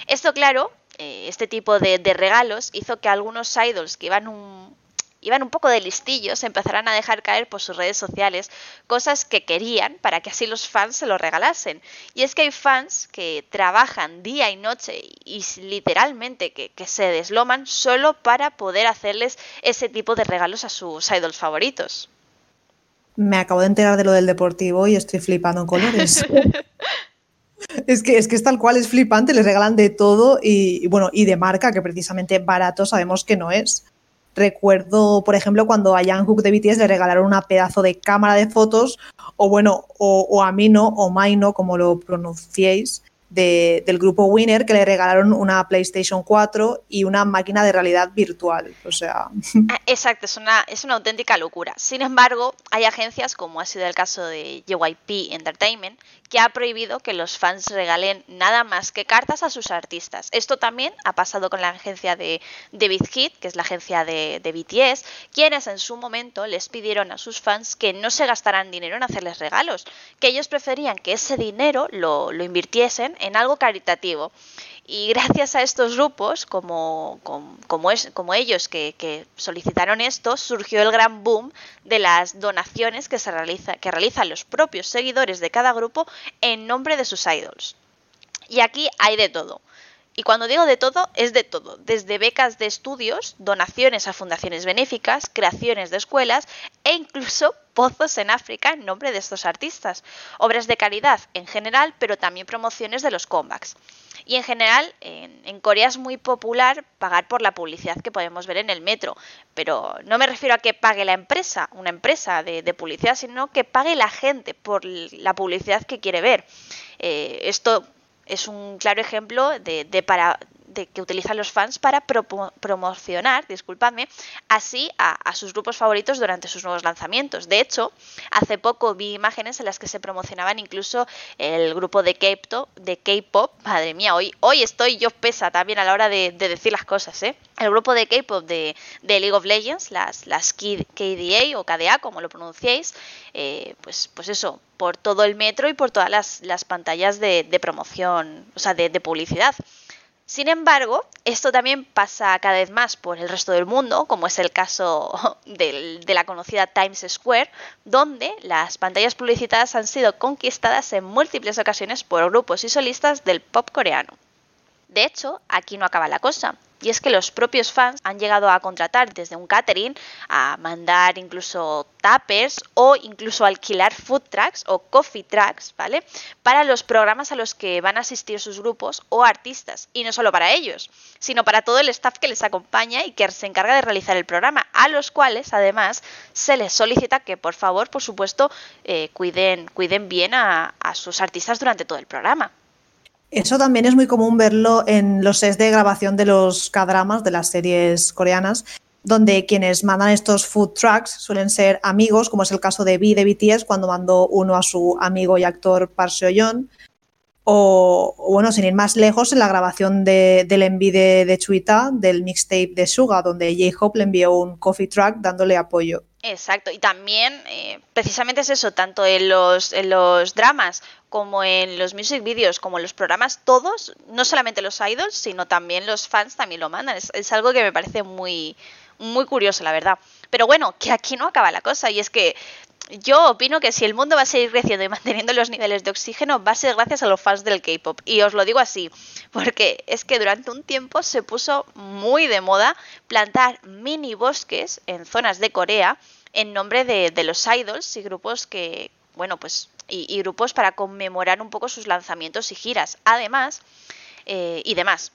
Esto, claro, eh, este tipo de, regalos hizo que algunos idols que iban un, iban un poco de listillos, empezarán a dejar caer por sus redes sociales cosas que querían para que así los fans se lo regalasen. Y es que hay fans que trabajan día y noche y literalmente que, se desloman solo para poder hacerles ese tipo de regalos a sus idols favoritos. Me acabo de enterar de lo del deportivo y estoy flipando en colores. Es que, es que es tal cual, es flipante, les regalan de todo y, bueno, y de marca, que precisamente barato sabemos que no es. Recuerdo, por ejemplo, cuando a Hook de BTS le regalaron una pedazo de cámara de fotos, o bueno, o, a mí no, o Maino, como lo pronunciéis, del grupo Winner que le regalaron una PlayStation 4 y una máquina de realidad virtual. O sea. Ah, exacto, es una, es una auténtica locura. Sin embargo, hay agencias, como ha sido el caso de JYP Entertainment, que ha prohibido que los fans regalen nada más que cartas a sus artistas. Esto también ha pasado con la agencia de David Hit, que es la agencia de, de, BTS, quienes en su momento les pidieron a sus fans que no se gastaran dinero en hacerles regalos, que ellos preferían que ese dinero lo, lo invirtiesen en algo caritativo. Y gracias a estos grupos, como, como, como ellos que, solicitaron esto, surgió el gran boom de las donaciones que, se realiza, que realizan los propios seguidores de cada grupo en nombre de sus idols. Y aquí hay de todo. Y cuando digo de todo, es de todo, desde becas de estudios, donaciones a fundaciones benéficas, creaciones de escuelas e incluso pozos en África en nombre de estos artistas, obras de caridad en general, pero también promociones de los comebacks. Y en general, en, Corea es muy popular pagar por la publicidad que podemos ver en el metro, pero no me refiero a que pague la empresa, una empresa de, publicidad, sino que pague la gente por la publicidad que quiere ver. Eh, esto es un claro ejemplo de, de, para, de que utilizan los fans para promocionar, disculpadme, así a, sus grupos favoritos durante sus nuevos lanzamientos. De hecho, hace poco vi imágenes en las que se promocionaban incluso el grupo de K-pop, de K-pop, madre mía, hoy, hoy estoy yo pesa también a la hora de, decir las cosas, ¿eh? El grupo de K-pop de, League of Legends, las, las KDA o KDA, como lo pronunciéis, eh, pues, pues eso, por todo el metro y por todas las, pantallas de, promoción, o sea, de publicidad. Sin embargo, esto también pasa cada vez más por el resto del mundo, como es el caso de, la conocida Times Square, donde las pantallas publicitadas han sido conquistadas en múltiples ocasiones por grupos y solistas del pop coreano. De hecho, aquí no acaba la cosa. Y es que los propios fans han llegado a contratar desde un catering, a mandar incluso tappers o incluso alquilar food trucks o coffee trucks, ¿vale? Para los programas a los que van a asistir sus grupos o artistas. Y no solo para ellos, sino para todo el staff que les acompaña y que se encarga de realizar el programa, a los cuales además se les solicita que por favor, por supuesto, eh, cuiden, cuiden bien a sus artistas durante todo el programa. Eso también es muy común verlo en los sets de grabación de los K-dramas, de las series coreanas, donde quienes mandan estos food trucks suelen ser amigos, como es el caso de V de BTS, cuando mandó uno a su amigo y actor Park Seo-yeon, o, bueno, sin ir más lejos, en la grabación de, del envío de, de Chuita, del mixtape de Suga, donde J-Hope le envió un coffee truck dándole apoyo. Exacto, y también eh, precisamente es eso, tanto en los, en los dramas como en los music videos, como en los programas, todos, no solamente los idols, sino también los fans también lo mandan. Es, algo que me parece muy, muy curioso, la verdad. Pero bueno, que aquí no acaba la cosa, y es que yo opino que si el mundo va a seguir creciendo y manteniendo los niveles de oxígeno, va a ser gracias a los fans del K-pop. Y os lo digo así, porque es que durante un tiempo se puso muy de moda plantar mini bosques en zonas de Corea en nombre de, los idols y grupos que, bueno, pues, y, grupos para conmemorar un poco sus lanzamientos y giras. Además, eh, y demás.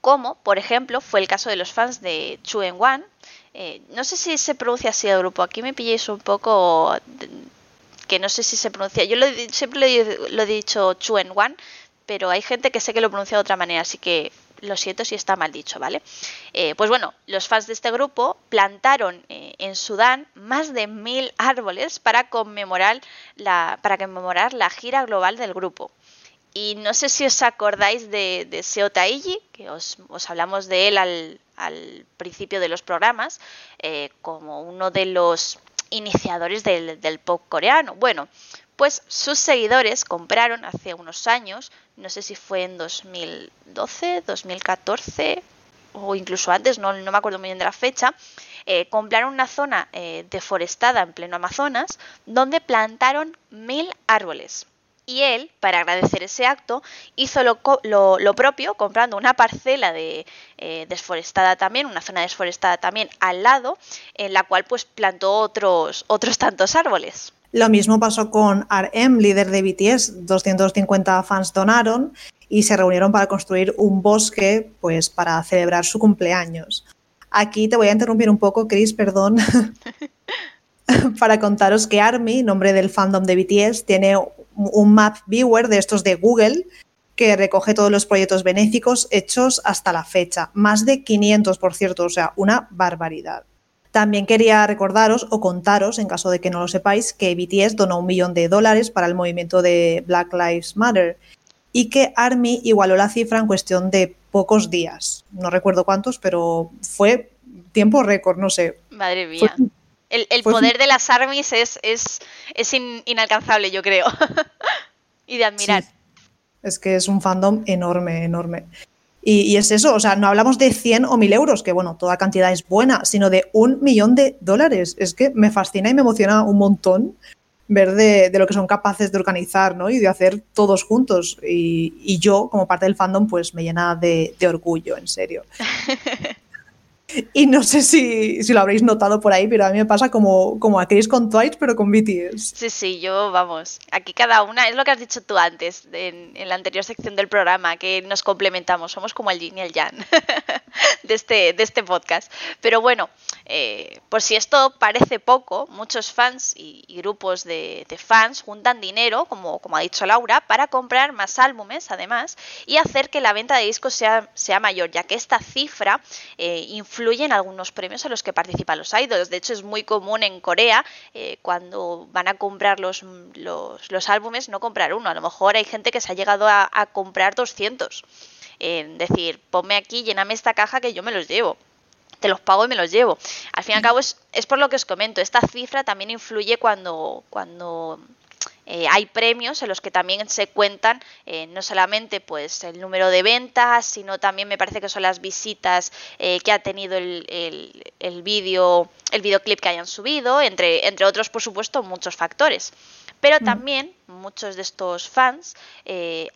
Como, por ejemplo, fue el caso de los fans de Chuen Wan. Eh, no sé si se pronuncia así el grupo. Aquí me pilléis un poco que no sé si se pronuncia. Yo lo, siempre lo, he dicho Chuen Wan, pero hay gente que sé que lo pronuncia de otra manera, así que lo siento si está mal dicho, ¿vale? Eh, pues bueno, los fans de este grupo plantaron eh, en Sudán más de mil árboles para conmemorar, la, para conmemorar la gira global del grupo. Y no sé si os acordáis de, Seo Taiji, que os, hablamos de él al, principio de los programas, eh, como uno de los iniciadores del, del pop coreano. Bueno, pues sus seguidores compraron hace unos años, no sé si fue en 2012, 2014 o incluso antes, no, me acuerdo muy bien de la fecha, eh, compraron una zona eh, deforestada en pleno Amazonas donde plantaron mil árboles. Y él, para agradecer ese acto, hizo lo, propio, comprando una parcela de, eh, desforestada también, una zona desforestada también al lado, en la cual pues plantó otros, otros tantos árboles. Lo mismo pasó con RM, líder de BTS. 250 fans donaron y se reunieron para construir un bosque pues, para celebrar su cumpleaños. Aquí te voy a interrumpir un poco, Chris, perdón, para contaros que ARMY, nombre del fandom de BTS, tiene un map viewer de estos de Google que recoge todos los proyectos benéficos hechos hasta la fecha. Más de 500, por cierto, o sea, una barbaridad. También quería recordaros o contaros, en caso de que no lo sepáis, que BTS donó un millón de dólares para el movimiento de Black Lives Matter y que ARMY igualó la cifra en cuestión de pocos días. No recuerdo cuántos, pero fue tiempo récord, no sé. Madre mía. El, poder de las ARMYs es, es, es inalcanzable, yo creo. y de admirar. Es que es un fandom enorme, enorme. Y, es eso, o sea, no hablamos de 100 o 1000 euros, que bueno, toda cantidad es buena, sino de un millón de dólares. Es que me fascina y me emociona un montón ver de, lo que son capaces de organizar ¿no? y de hacer todos juntos. Y, yo, como parte del fandom, pues me llena de, de orgullo, en serio. Y no sé si, lo habréis notado por ahí, pero a mí me pasa como, como a Chris con Twice, pero con BTS. Sí, sí, yo, vamos, aquí cada una, es lo que has dicho tú antes, en, la anterior sección del programa, que nos complementamos, somos como el yin y el yang de este, de este podcast. Pero bueno, eh, por si esto parece poco, muchos fans y, grupos de, fans juntan dinero, como, como ha dicho Laura, para comprar más álbumes, además, y hacer que la venta de discos sea, sea mayor, ya que esta cifra eh, influyen algunos premios a los que participan los idols. De hecho, es muy común en Corea eh, cuando van a comprar los, los, álbumes no comprar uno. A lo mejor hay gente que se ha llegado a, comprar 200. En decir, ponme aquí, lléname esta caja que yo me los llevo te los pago y me los llevo. Al fin y al cabo es, es, por lo que os comento, esta cifra también influye cuando, cuando eh, hay premios en los que también se cuentan eh, no solamente pues el número de ventas, sino también me parece que son las visitas eh, que ha tenido el, el, vídeo, el videoclip que hayan subido, entre, entre otros, por supuesto, muchos factores. Pero mm. también muchos de estos fans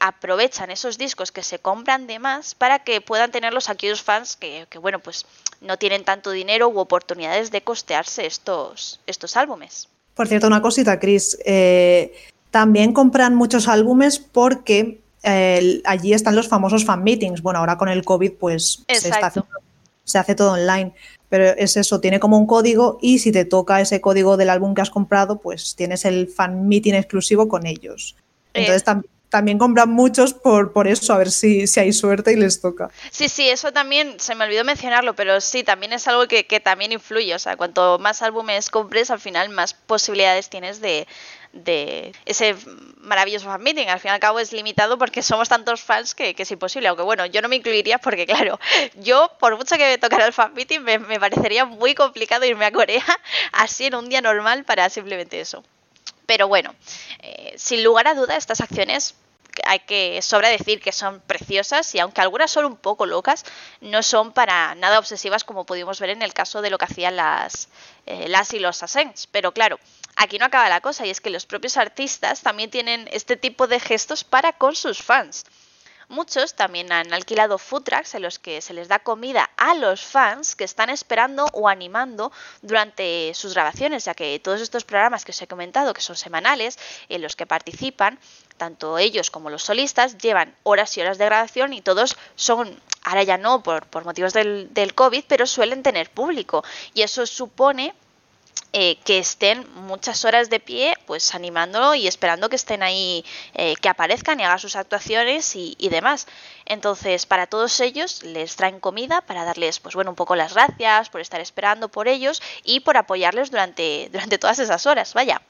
aprovechan esos discos que se compran de más para que puedan tenerlos aquellos fans que, que, bueno, pues no tienen tanto dinero u oportunidades de costearse estos, estos álbumes. Por cierto, una cosita, Chris. Eh, también compran muchos álbumes porque eh, allí están los famosos fan meetings. Bueno, ahora con el COVID, pues se, se, hace todo online. Pero es eso, tiene como un código y si te toca ese código del álbum que has comprado, pues tienes el fan meeting exclusivo con ellos. Entonces también también compran muchos por, por eso, a ver si, si hay suerte y les toca. Sí, sí, eso también se me olvidó mencionarlo, pero sí, también es algo que, también influye. O sea, cuanto más álbumes compres, al final más posibilidades tienes de, de ese maravilloso fan meeting. Al fin y al cabo es limitado porque somos tantos fans que, es imposible. Aunque bueno, yo no me incluiría porque, claro, yo, por mucho que me tocara el fan meeting, me, me parecería muy complicado irme a Corea así en un día normal para simplemente eso. Pero bueno, eh, sin lugar a duda, estas acciones hay que sobra decir que son preciosas y aunque algunas son un poco locas, no son para nada obsesivas como pudimos ver en el caso de lo que hacían las, eh, las y los Ascents. Pero claro, aquí no acaba la cosa y es que los propios artistas también tienen este tipo de gestos para con sus fans. Muchos también han alquilado food trucks en los que se les da comida a los fans que están esperando o animando durante sus grabaciones, ya que todos estos programas que os he comentado, que son semanales, en los que participan, tanto ellos como los solistas, llevan horas y horas de grabación y todos son, ahora ya no por, por motivos del, del COVID, pero suelen tener público. Y eso supone eh, que estén muchas horas de pie, pues animándolo y esperando que estén ahí, eh, que aparezcan y hagan sus actuaciones y, demás. Entonces, para todos ellos les traen comida para darles, pues bueno, un poco las gracias por estar esperando por ellos y por apoyarles durante, durante todas esas horas, vaya.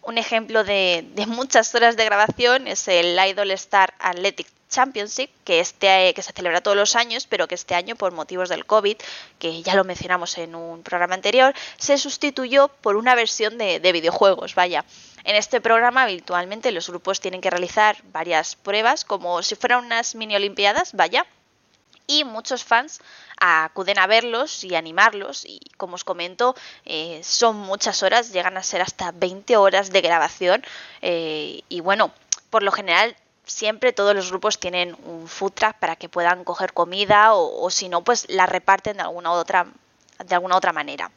Un ejemplo de, de muchas horas de grabación es el Idol Star Athletic Championship, que, este, que se celebra todos los años, pero que este año, por motivos del COVID, que ya lo mencionamos en un programa anterior, se sustituyó por una versión de, de videojuegos. Vaya, en este programa habitualmente los grupos tienen que realizar varias pruebas, como si fueran unas mini olimpiadas, vaya, y muchos fans acuden a verlos y animarlos y como os comento eh, son muchas horas, llegan a ser hasta 20 horas de grabación eh, y bueno, por lo general siempre todos los grupos tienen un food truck para que puedan coger comida o, si no, pues la reparten de alguna otra, de alguna otra manera.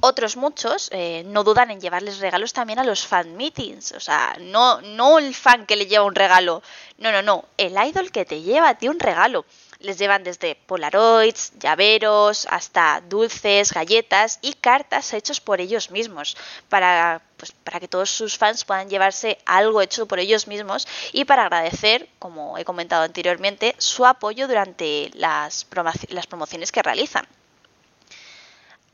Otros muchos eh, no dudan en llevarles regalos también a los fan meetings. O sea, no, no el fan que le lleva un regalo. No, no, no. El idol que te lleva a ti un regalo Les llevan desde polaroids, llaveros, hasta dulces, galletas y cartas hechos por ellos mismos, para, pues, para que todos sus fans puedan llevarse algo hecho por ellos mismos y para agradecer, como he comentado anteriormente, su apoyo durante las, promociones que realizan.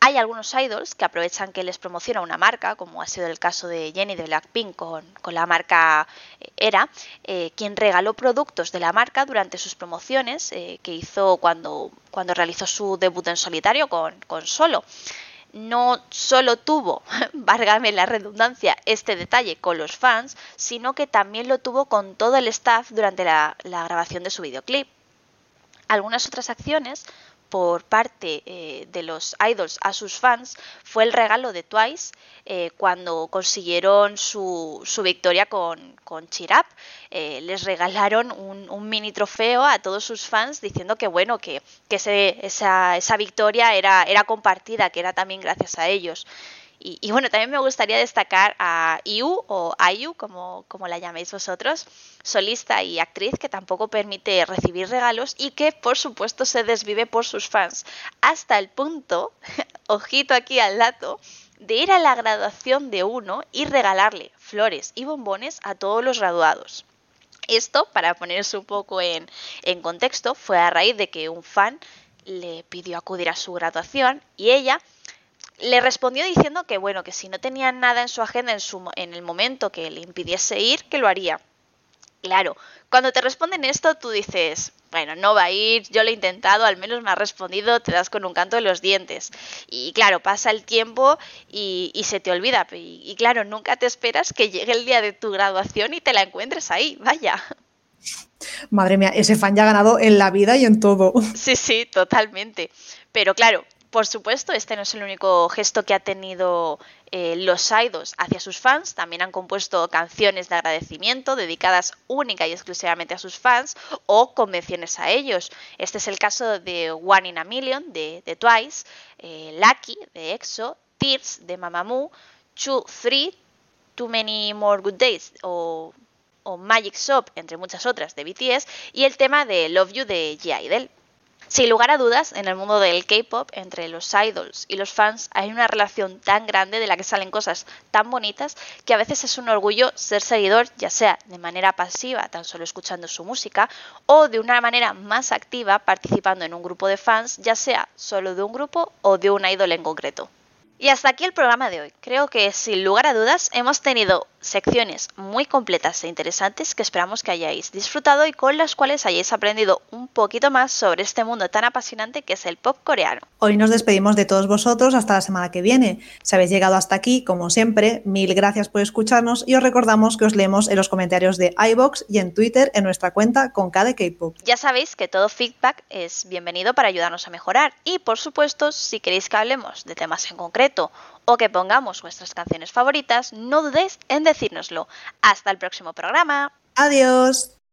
Hay algunos idols que aprovechan que les promociona una marca, como ha sido el caso de Jenny de Blackpink con, con la marca eh, Era, eh, quien regaló productos de la marca durante sus promociones eh, que hizo cuando, cuando realizó su debut en solitario con, con Solo no solo tuvo, válgame la redundancia, este detalle con los fans, sino que también lo tuvo con todo el staff durante la, la grabación de su videoclip. Algunas otras acciones por parte eh, de los idols a sus fans fue el regalo de Twice eh, cuando consiguieron su, su victoria con, con Chirap. Eh, les regalaron un, mini trofeo a todos sus fans diciendo que bueno, que, que esa, esa victoria era, era compartida, que era también gracias a ellos. Y, bueno, también me gustaría destacar a Iu o Ayu, como, como la llaméis vosotros, solista y actriz que tampoco permite recibir regalos y que por supuesto se desvive por sus fans, hasta el punto, ojito aquí al dato, de ir a la graduación de uno y regalarle flores y bombones a todos los graduados. Esto, para ponerse un poco en, en contexto, fue a raíz de que un fan le pidió acudir a su graduación y ella le respondió diciendo que bueno, que si no tenía nada en su agenda en, su, en el momento que le impidiese ir, que lo haría. Claro, cuando te responden esto, tú dices, bueno, no va a ir, yo lo he intentado, al menos me ha respondido, te das con un canto de los dientes. Y claro, pasa el tiempo y, se te olvida. Y, y, claro, nunca te esperas que llegue el día de tu graduación y te la encuentres ahí, vaya. Madre mía, ese fan ya ha ganado en la vida y en todo. Sí, sí, totalmente. Pero claro, por supuesto, este no es el único gesto que ha tenido eh, los idols hacia sus fans. También han compuesto canciones de agradecimiento dedicadas única y exclusivamente a sus fans o convenciones a ellos. Este es el caso de One in a Million de, Twice, eh, Lucky de EXO, Tears de Mamamoo, Two, Three, Too Many More Good Days o, Magic Shop, entre muchas otras, de BTS, y el tema de Love You de G.I.D.L. Sin lugar a dudas, en el mundo del K-pop, entre los idols y los fans hay una relación tan grande de la que salen cosas tan bonitas que a veces es un orgullo ser seguidor, ya sea de manera pasiva, tan solo escuchando su música, o de una manera más activa participando en un grupo de fans, ya sea solo de un grupo o de un idol en concreto. Y hasta aquí el programa de hoy. Creo que sin lugar a dudas hemos tenido secciones muy completas e interesantes que esperamos que hayáis disfrutado y con las cuales hayáis aprendido un poquito más sobre este mundo tan apasionante que es el pop coreano. Hoy nos despedimos de todos vosotros hasta la semana que viene. Si habéis llegado hasta aquí, como siempre, mil gracias por escucharnos y os recordamos que os leemos en los comentarios de iBox y en Twitter en nuestra cuenta con cada K-pop. Ya sabéis que todo feedback es bienvenido para ayudarnos a mejorar y por supuesto, si queréis que hablemos de temas en o que pongamos vuestras canciones favoritas, no dudéis en decírnoslo. Hasta el próximo programa. Adiós.